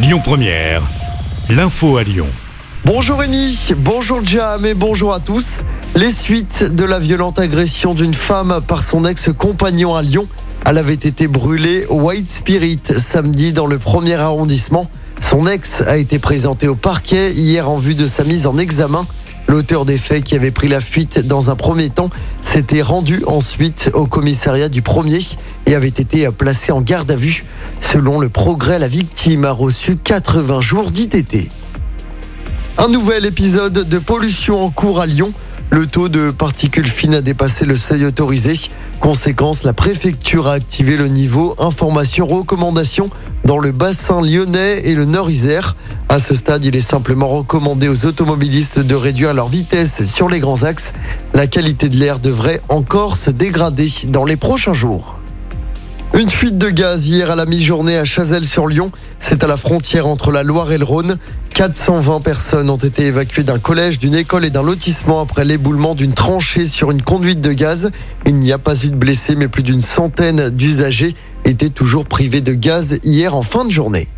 Lyon Première, l'info à Lyon. Bonjour Rémi, bonjour Jam et bonjour à tous. Les suites de la violente agression d'une femme par son ex-compagnon à Lyon. Elle avait été brûlée au White Spirit samedi dans le premier arrondissement. Son ex a été présenté au parquet hier en vue de sa mise en examen. L'auteur des faits qui avait pris la fuite dans un premier temps s'était rendu ensuite au commissariat du premier et avait été placé en garde à vue. Selon le progrès, la victime a reçu 80 jours d'ITT. Un nouvel épisode de pollution en cours à Lyon. Le taux de particules fines a dépassé le seuil autorisé. Conséquence, la préfecture a activé le niveau information recommandation dans le bassin lyonnais et le Nord-Isère. À ce stade, il est simplement recommandé aux automobilistes de réduire leur vitesse sur les grands axes. La qualité de l'air devrait encore se dégrader dans les prochains jours. Une fuite de gaz hier à la mi-journée à Chazelles-sur-Lyon. C'est à la frontière entre la Loire et le Rhône. 420 personnes ont été évacuées d'un collège, d'une école et d'un lotissement après l'éboulement d'une tranchée sur une conduite de gaz. Il n'y a pas eu de blessés, mais plus d'une centaine d'usagers étaient toujours privés de gaz hier en fin de journée.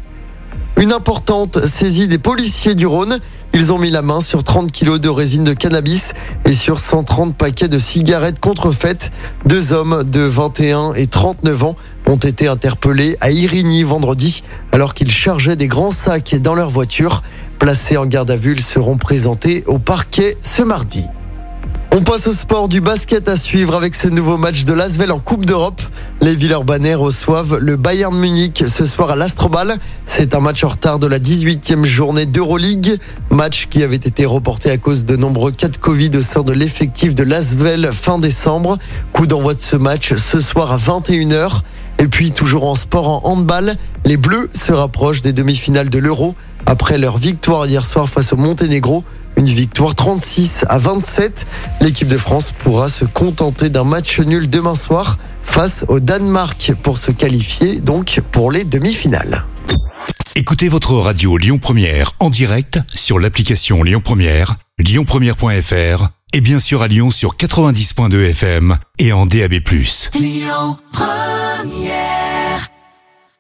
Une importante saisie des policiers du Rhône. Ils ont mis la main sur 30 kilos de résine de cannabis et sur 130 paquets de cigarettes contrefaites. Deux hommes de 21 et 39 ans ont été interpellés à Irigny vendredi alors qu'ils chargeaient des grands sacs dans leur voiture. Placés en garde à vue, ils seront présentés au parquet ce mardi. On passe au sport du basket à suivre avec ce nouveau match de l'Asvel en Coupe d'Europe. Les Villeurbanais reçoivent le Bayern Munich ce soir à l'Astrobal. C'est un match en retard de la 18e journée d'Euroleague. Match qui avait été reporté à cause de nombreux cas de Covid au sein de l'effectif de l'Asvel fin décembre. Coup d'envoi de ce match ce soir à 21h. Et puis toujours en sport en handball, les Bleus se rapprochent des demi-finales de l'Euro après leur victoire hier soir face au Monténégro. Une victoire 36 à 27. L'équipe de France pourra se contenter d'un match nul demain soir face au Danemark pour se qualifier donc pour les demi-finales. Écoutez votre radio Lyon Première en direct sur l'application Lyon Première, lyonpremière.fr et bien sûr à Lyon sur 90.2 FM et en DAB+. Lyon Première